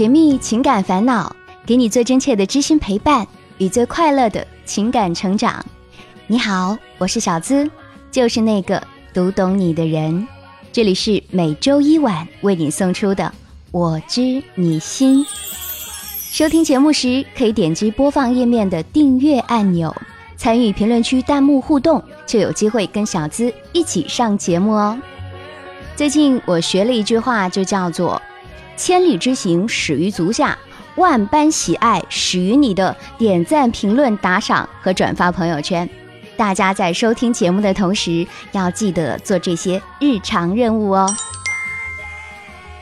解密情感烦恼，给你最真切的知心陪伴与最快乐的情感成长。你好，我是小资，就是那个读懂你的人。这里是每周一晚为你送出的《我知你心》。收听节目时，可以点击播放页面的订阅按钮，参与评论区弹幕互动，就有机会跟小资一起上节目哦。最近我学了一句话，就叫做。千里之行始于足下，万般喜爱始于你的点赞、评论、打赏和转发朋友圈。大家在收听节目的同时，要记得做这些日常任务哦。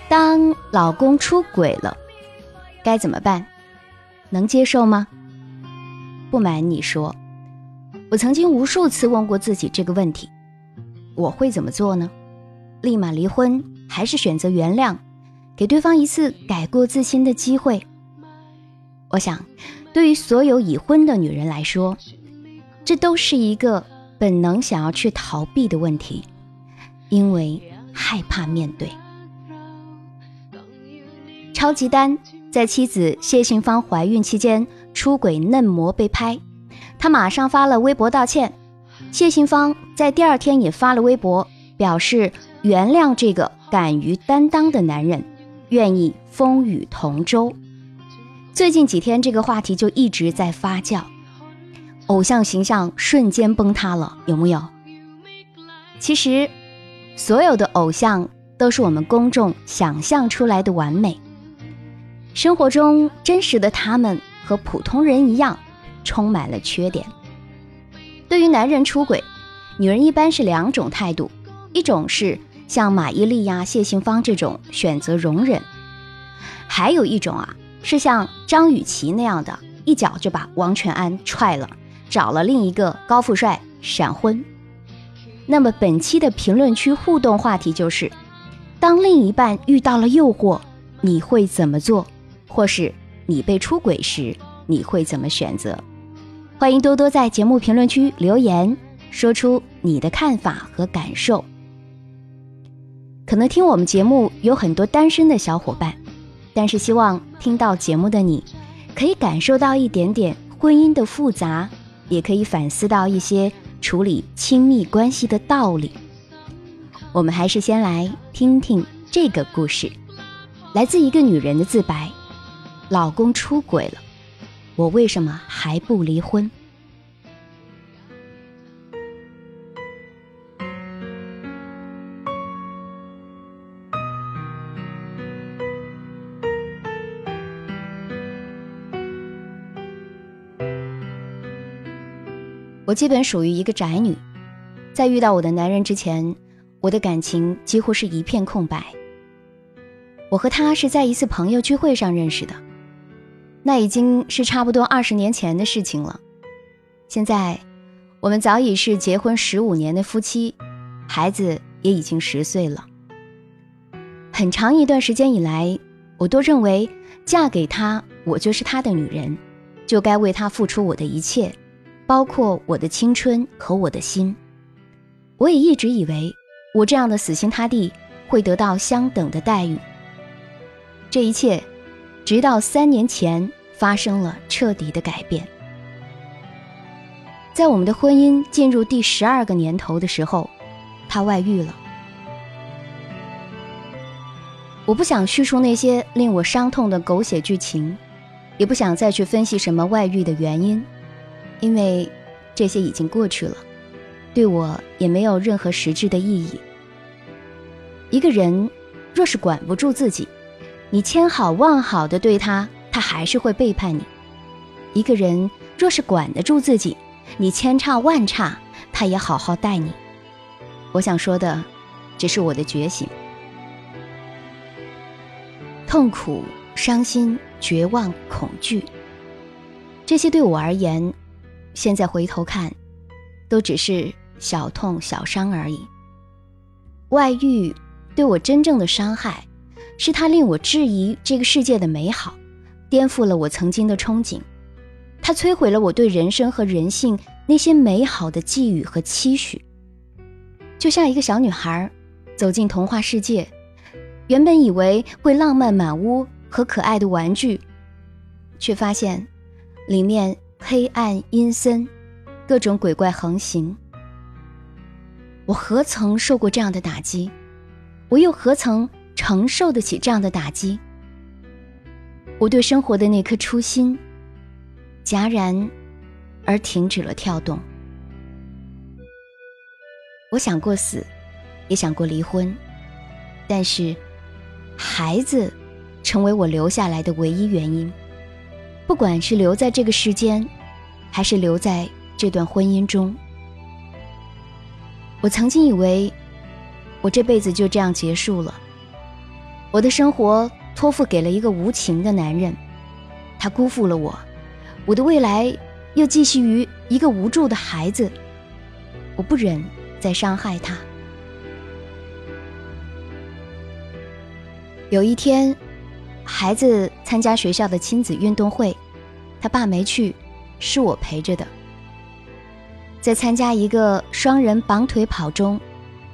当老公出轨了，该怎么办？能接受吗？不瞒你说，我曾经无数次问过自己这个问题：我会怎么做呢？立马离婚，还是选择原谅？给对方一次改过自新的机会。我想，对于所有已婚的女人来说，这都是一个本能想要去逃避的问题，因为害怕面对。超级丹在妻子谢杏芳怀孕期间出轨嫩模被拍，他马上发了微博道歉。谢杏芳在第二天也发了微博，表示原谅这个敢于担当的男人。愿意风雨同舟。最近几天，这个话题就一直在发酵，偶像形象瞬间崩塌了，有木有？其实，所有的偶像都是我们公众想象出来的完美。生活中真实的他们和普通人一样，充满了缺点。对于男人出轨，女人一般是两种态度，一种是。像马伊琍呀、谢杏芳这种选择容忍，还有一种啊，是像张雨绮那样的，一脚就把王全安踹了，找了另一个高富帅闪婚。那么本期的评论区互动话题就是：当另一半遇到了诱惑，你会怎么做？或是你被出轨时，你会怎么选择？欢迎多多在节目评论区留言，说出你的看法和感受。可能听我们节目有很多单身的小伙伴，但是希望听到节目的你，可以感受到一点点婚姻的复杂，也可以反思到一些处理亲密关系的道理。我们还是先来听听这个故事，来自一个女人的自白：老公出轨了，我为什么还不离婚？基本属于一个宅女，在遇到我的男人之前，我的感情几乎是一片空白。我和他是在一次朋友聚会上认识的，那已经是差不多二十年前的事情了。现在，我们早已是结婚十五年的夫妻，孩子也已经十岁了。很长一段时间以来，我都认为嫁给他，我就是他的女人，就该为他付出我的一切。包括我的青春和我的心，我也一直以为我这样的死心塌地会得到相等的待遇。这一切，直到三年前发生了彻底的改变。在我们的婚姻进入第十二个年头的时候，他外遇了。我不想叙述那些令我伤痛的狗血剧情，也不想再去分析什么外遇的原因。因为这些已经过去了，对我也没有任何实质的意义。一个人若是管不住自己，你千好万好的对他，他还是会背叛你；一个人若是管得住自己，你千差万差，他也好好待你。我想说的，只是我的觉醒。痛苦、伤心、绝望、恐惧，这些对我而言。现在回头看，都只是小痛小伤而已。外遇对我真正的伤害，是他令我质疑这个世界的美好，颠覆了我曾经的憧憬。他摧毁了我对人生和人性那些美好的寄予和期许。就像一个小女孩走进童话世界，原本以为会浪漫满屋，和可爱的玩具，却发现里面黑暗阴森，各种鬼怪横行。我何曾受过这样的打击？我又何曾承受得起这样的打击？我对生活的那颗初心戛然而停止了跳动。我想过死，也想过离婚，但是孩子成为我留下来的唯一原因。不管是留在这个世间，还是留在这段婚姻中，我曾经以为我这辈子就这样结束了。我的生活托付给了一个无情的男人，他辜负了我，我的未来又寄希于一个无助的孩子。我不忍。再伤害他。有一天，孩子参加学校的亲子运动会，他爸没去，是我陪着的。在参加一个双人绑腿跑中，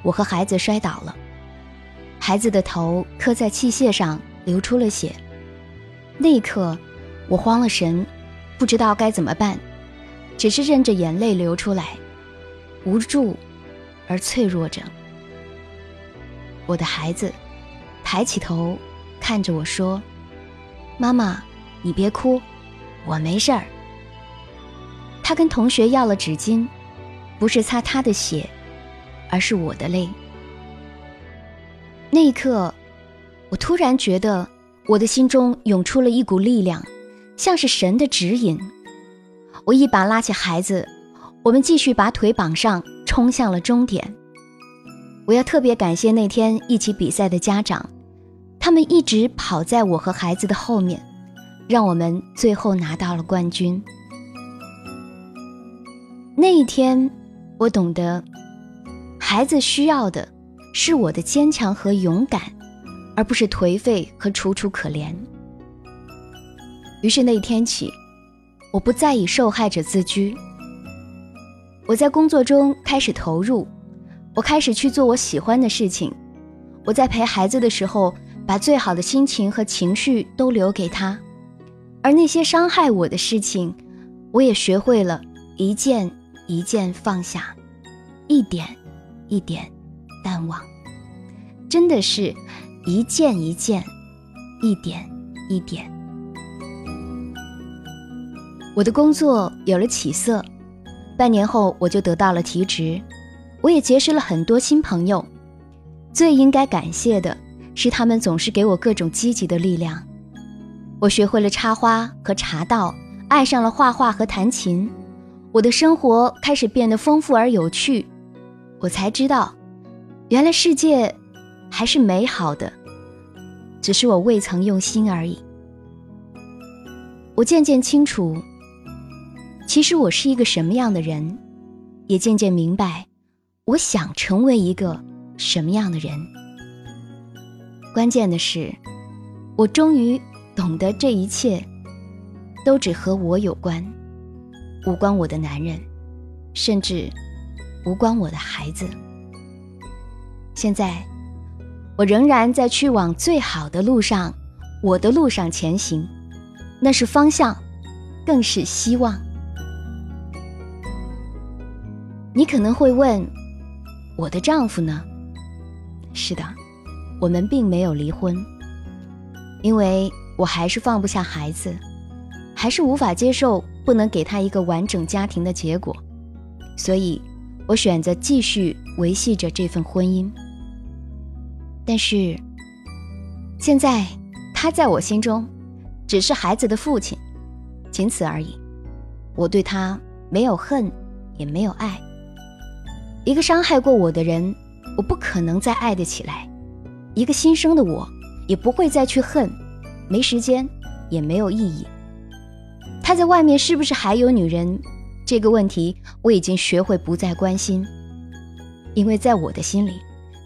我和孩子摔倒了，孩子的头磕在器械上，流出了血。那一刻，我慌了神，不知道该怎么办，只是任着眼泪流出来，无助。而脆弱着，我的孩子抬起头看着我说：“妈妈，你别哭，我没事儿。”他跟同学要了纸巾，不是擦他的血，而是我的泪。那一刻，我突然觉得我的心中涌出了一股力量，像是神的指引。我一把拉起孩子，我们继续把腿绑上。冲向了终点。我要特别感谢那天一起比赛的家长，他们一直跑在我和孩子的后面，让我们最后拿到了冠军。那一天，我懂得，孩子需要的是我的坚强和勇敢，而不是颓废和楚楚可怜。于是那一天起，我不再以受害者自居。我在工作中开始投入，我开始去做我喜欢的事情。我在陪孩子的时候，把最好的心情和情绪都留给他，而那些伤害我的事情，我也学会了一件一件放下，一点一点淡忘。真的是一件一件，一点一点。我的工作有了起色。半年后，我就得到了提职，我也结识了很多新朋友。最应该感谢的是，他们总是给我各种积极的力量。我学会了插花和茶道，爱上了画画和弹琴。我的生活开始变得丰富而有趣。我才知道，原来世界还是美好的，只是我未曾用心而已。我渐渐清楚。其实我是一个什么样的人，也渐渐明白，我想成为一个什么样的人。关键的是，我终于懂得这一切，都只和我有关，无关我的男人，甚至无关我的孩子。现在，我仍然在去往最好的路上，我的路上前行，那是方向，更是希望。你可能会问，我的丈夫呢？是的，我们并没有离婚，因为我还是放不下孩子，还是无法接受不能给他一个完整家庭的结果，所以我选择继续维系着这份婚姻。但是，现在他在我心中只是孩子的父亲，仅此而已。我对他没有恨，也没有爱。一个伤害过我的人，我不可能再爱得起来；一个新生的我，也不会再去恨，没时间，也没有意义。他在外面是不是还有女人？这个问题我已经学会不再关心，因为在我的心里，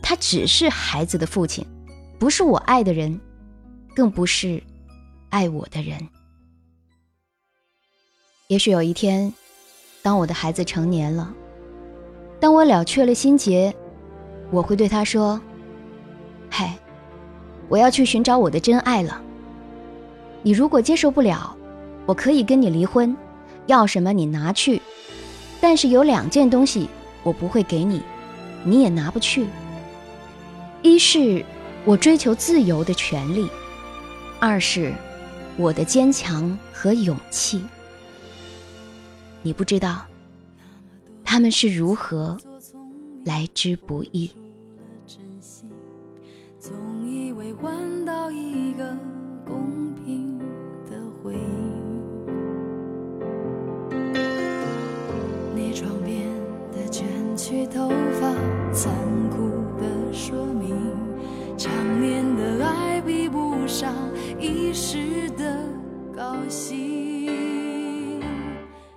他只是孩子的父亲，不是我爱的人，更不是爱我的人。也许有一天，当我的孩子成年了。当我了却了心结，我会对他说：“嘿，我要去寻找我的真爱了。你如果接受不了，我可以跟你离婚，要什么你拿去，但是有两件东西我不会给你，你也拿不去。一是我追求自由的权利，二是我的坚强和勇气。你不知道他们是如何来之不易。你换到一个公平的回应，你床边的卷曲头发，残酷的说明，长年的爱比不上一时的高兴，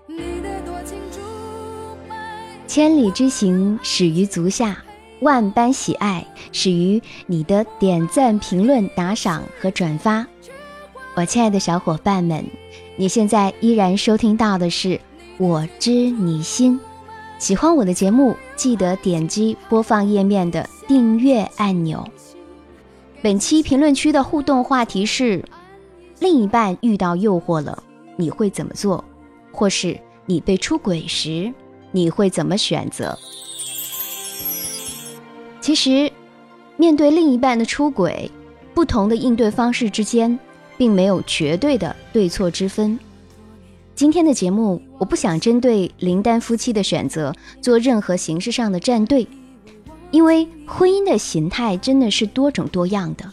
你的多情逐白，千里之行始于足下，万般喜爱。始于你的点赞评论打赏和转发。我亲爱的小伙伴们你现在依然收听到的是我知你心。喜欢我的节目记得点击播放页面的订阅按钮。本期评论区的互动话题是另一半遇到诱惑了你会怎么做？或是你被出轨时你会怎么选择？其实面对另一半的出轨不同的应对方式之间并没有绝对的对错之分。今天的节目我不想针对林丹夫妻的选择做任何形式上的站队因为婚姻的形态真的是多种多样的。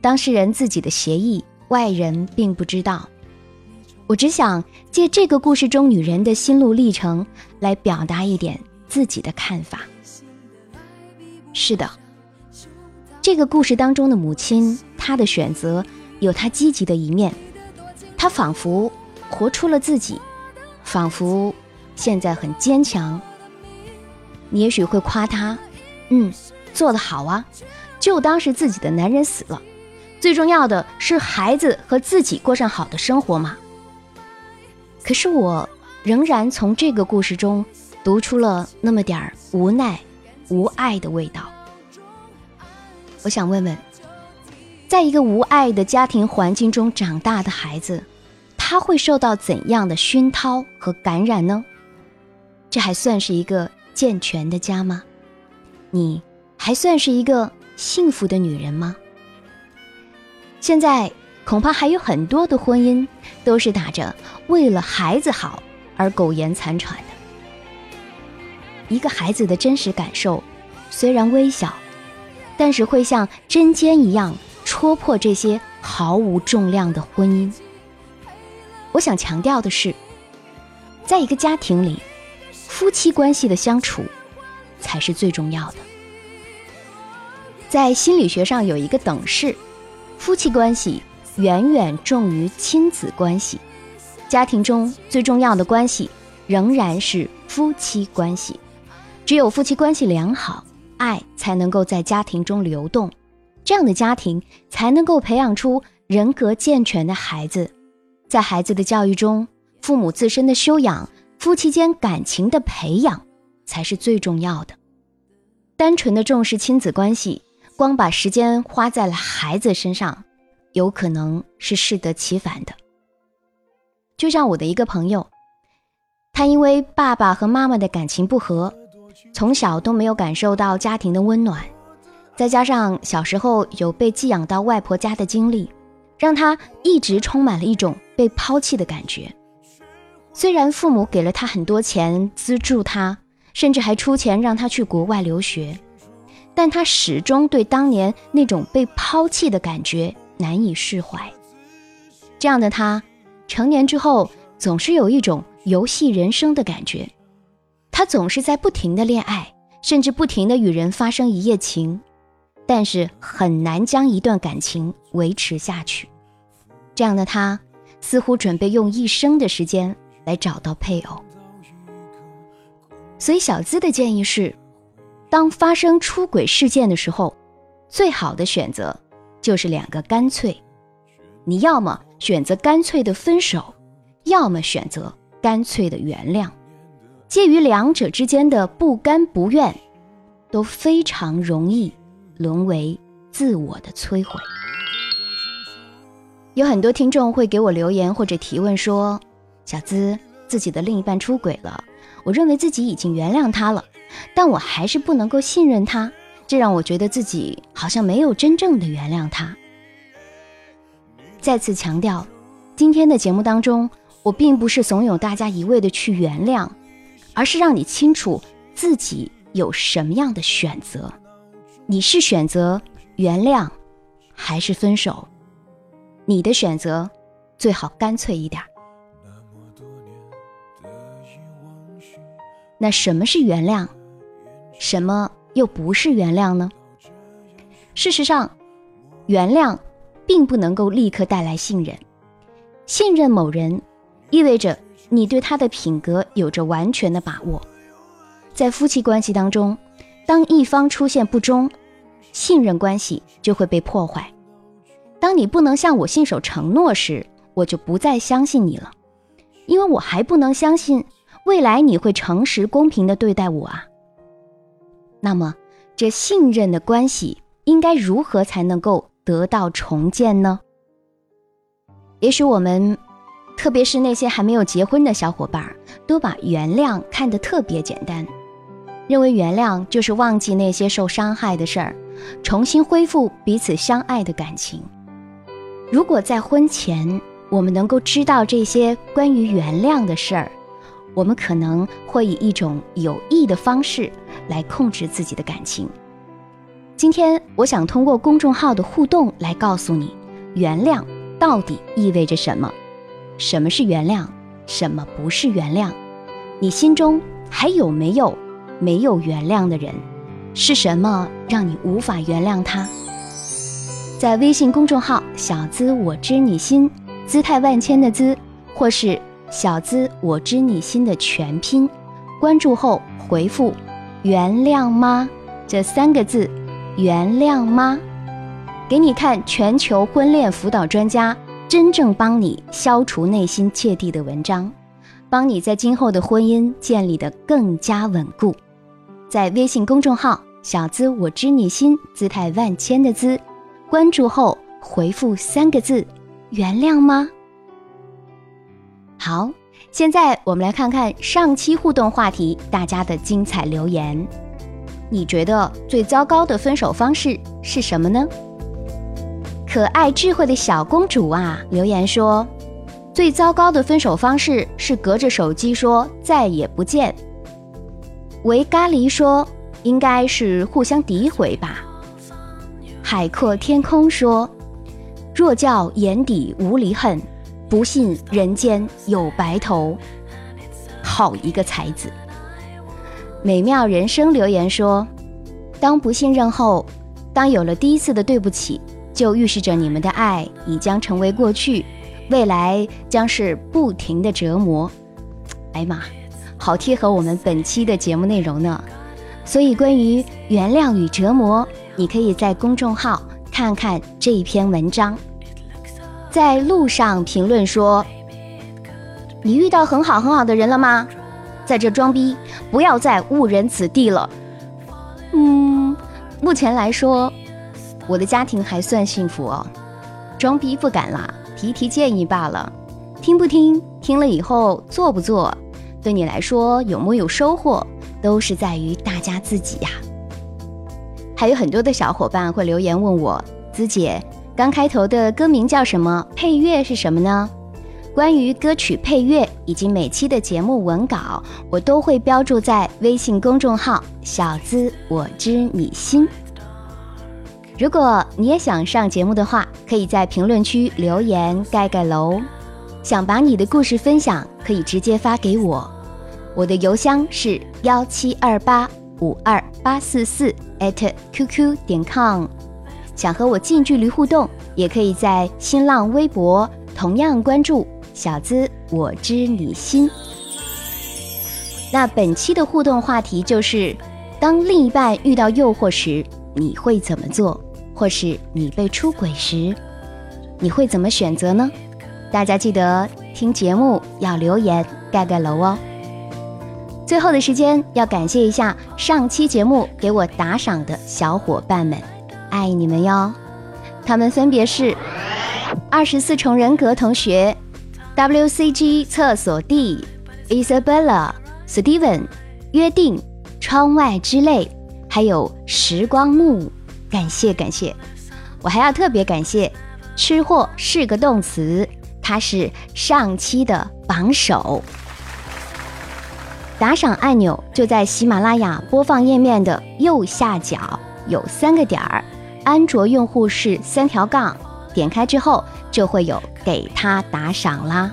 当事人自己的协议外人并不知道。我只想借这个故事中女人的心路历程来表达一点自己的看法。是的。这个故事当中的母亲她的选择有她积极的一面。她仿佛活出了自己仿佛现在很坚强。你也许会夸她嗯做得好啊就当是自己的男人死了。最重要的是孩子和自己过上好的生活嘛。可是我仍然从这个故事中读出了那么点儿无奈无爱的味道。我想问问在一个无爱的家庭环境中长大的孩子他会受到怎样的熏陶和感染呢？这还算是一个健全的家吗？你还算是一个幸福的女人吗？现在恐怕还有很多的婚姻都是打着为了孩子好而苟延残喘的。一个孩子的真实感受虽然微小但是会像针尖一样戳破这些毫无重量的婚姻。我想强调的是在一个家庭里夫妻关系的相处才是最重要的。在心理学上有一个等式夫妻关系远远重于亲子关系。家庭中最重要的关系仍然是夫妻关系。只有夫妻关系良好爱才能够在家庭中流动这样的家庭才能够培养出人格健全的孩子。在孩子的教育中父母自身的修养夫妻间感情的培养才是最重要的。单纯的重视亲子关系光把时间花在了孩子身上有可能是适得其反的。就像我的一个朋友他因为爸爸和妈妈的感情不和从小都没有感受到家庭的温暖，再加上小时候有被寄养到外婆家的经历，让他一直充满了一种被抛弃的感觉。虽然父母给了他很多钱资助他，甚至还出钱让他去国外留学，但他始终对当年那种被抛弃的感觉难以释怀。这样的他，成年之后总是有一种游戏人生的感觉。他总是在不停的恋爱甚至不停的与人发生一夜情但是很难将一段感情维持下去。这样的他似乎准备用一生的时间来找到配偶。所以小资的建议是当发生出轨事件的时候最好的选择就是两个干脆。你要么选择干脆的分手要么选择干脆的原谅。介于两者之间的不甘不愿都非常容易沦为自我的摧毁。有很多听众会给我留言或者提问说小资自己的另一半出轨了我认为自己已经原谅他了但我还是不能够信任他这让我觉得自己好像没有真正的原谅他。再次强调今天的节目当中我并不是怂恿大家一味的去原谅而是让你清楚自己有什么样的选择。你是选择原谅，还是分手？你的选择最好干脆一点。那什么是原谅？什么又不是原谅呢？事实上，原谅并不能够立刻带来信任。信任某人，意味着你对他的品格有着完全的把握。在夫妻关系当中，当一方出现不忠，信任关系就会被破坏。当你不能向我信守承诺时，我就不再相信你了，因为我还不能相信未来你会诚实公平的对待我啊。那么，这信任的关系应该如何才能够得到重建呢？也许我们，特别是那些还没有结婚的小伙伴，都把原谅看得特别简单，认为原谅就是忘记那些受伤害的事儿，重新恢复彼此相爱的感情。如果在婚前我们能够知道这些关于原谅的事儿，我们可能会以一种有益的方式来控制自己的感情。今天我想通过公众号的互动来告诉你，原谅到底意味着什么？什么是原谅？什么不是原谅？你心中还有没有没有原谅的人？是什么让你无法原谅他？在微信公众号“小资我知你心”，姿态万千的“资”，或是“小资我知你心”的全拼，关注后回复“原谅吗”这三个字，“原谅吗”，给你看全球婚恋辅导专家真正帮你消除内心芥蒂的文章，帮你在今后的婚姻建立的更加稳固。在微信公众号“小资我知你心”，姿态万千的“资”。关注后回复三个字“原谅吗？”好，现在我们来看看上期互动话题大家的精彩留言。你觉得最糟糕的分手方式是什么呢？可爱智慧的小公主啊，留言说：“最糟糕的分手方式是隔着手机说再也不见。”维咖喱说：“应该是互相诋毁吧。”海阔天空说：“若叫眼底无离恨，不信人间有白头。”好一个才子！美妙人生留言说：“当不信任后，当有了第一次的对不起，就预示着你们的爱已将成为过去，未来将是不停的折磨。”哎妈，好贴合我们本期的节目内容呢。所以，关于原谅与折磨。你可以在公众号看看这一篇文章，在路上评论说：“你遇到很好很好的人了吗？在这装逼，不要再误人子弟了。”嗯，目前来说，我的家庭还算幸福哦。装逼不敢啦，提提建议罢了。听不听，听了以后做不做，对你来说有木有收获，都是在于大家自己呀。还有很多的小伙伴会留言问我，子姐，刚开头的歌名叫什么？配乐是什么呢？关于歌曲配乐以及每期的节目文稿，我都会标注在微信公众号“小资我知你心”。如果你也想上节目的话，可以在评论区留言盖盖楼。想把你的故事分享，可以直接发给我，我的邮箱是幺七二八五二八四四。at qq 点 com，想和我近距离互动，也可以在新浪微博同样关注小资我知你心。那本期的互动话题就是：当另一半遇到诱惑时，你会怎么做？或是你被出轨时，你会怎么选择呢？大家记得听节目要留言盖盖楼哦。最后的时间，要感谢一下上期节目给我打赏的小伙伴们，爱你们哟！他们分别是二十四重人格同学，WCG 厕所 D，Isabella，Steven，约定，窗外之泪，还有时光木，感谢感谢。我还要特别感谢“吃货”是个动词，它是上期的榜首。打赏按钮就在喜马拉雅播放页面的右下角，有三个点儿，安卓用户是三条杠，点开之后就会有给他打赏啦。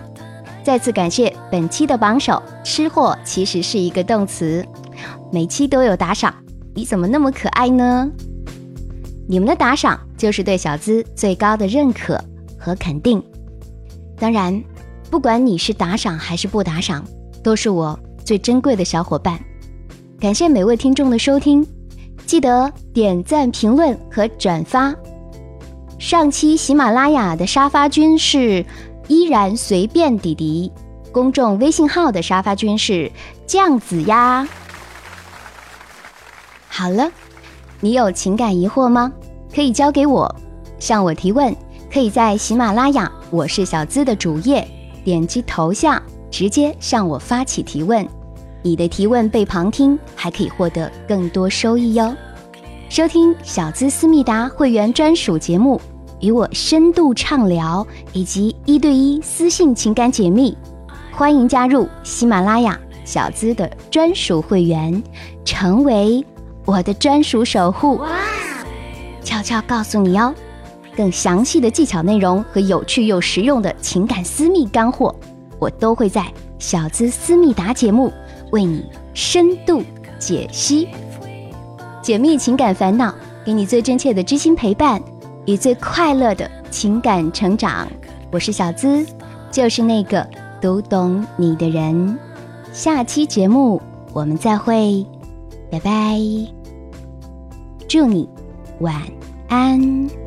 再次感谢本期的榜首“吃货”，其实是一个动词，每期都有打赏，你怎么那么可爱呢？你们的打赏就是对小资最高的认可和肯定。当然，不管你是打赏还是不打赏，都是我。最珍贵的小伙伴，感谢每位听众的收听，记得点赞、评论和转发。上期喜马拉雅的沙发君是依然随便弟弟，公众微信号的沙发君是酱子呀。好了，你有情感疑惑吗？可以交给我，向我提问，可以在喜马拉雅我是小资的主页点击头像，直接向我发起提问。你的提问被旁听，还可以获得更多收益哟。收听小资思密达会员专属节目，与我深度畅聊，以及一对一私信情感解密，欢迎加入喜马拉雅小资的专属会员，成为我的专属守护。悄悄告诉你哦，更详细的技巧内容和有趣又实用的情感私密干货，我都会在小资思密达节目。为你深度解析、解密情感烦恼，给你最真切的知心陪伴与最快乐的情感成长。我是小资，就是那个读懂你的人。下期节目我们再会，拜拜，祝你晚安。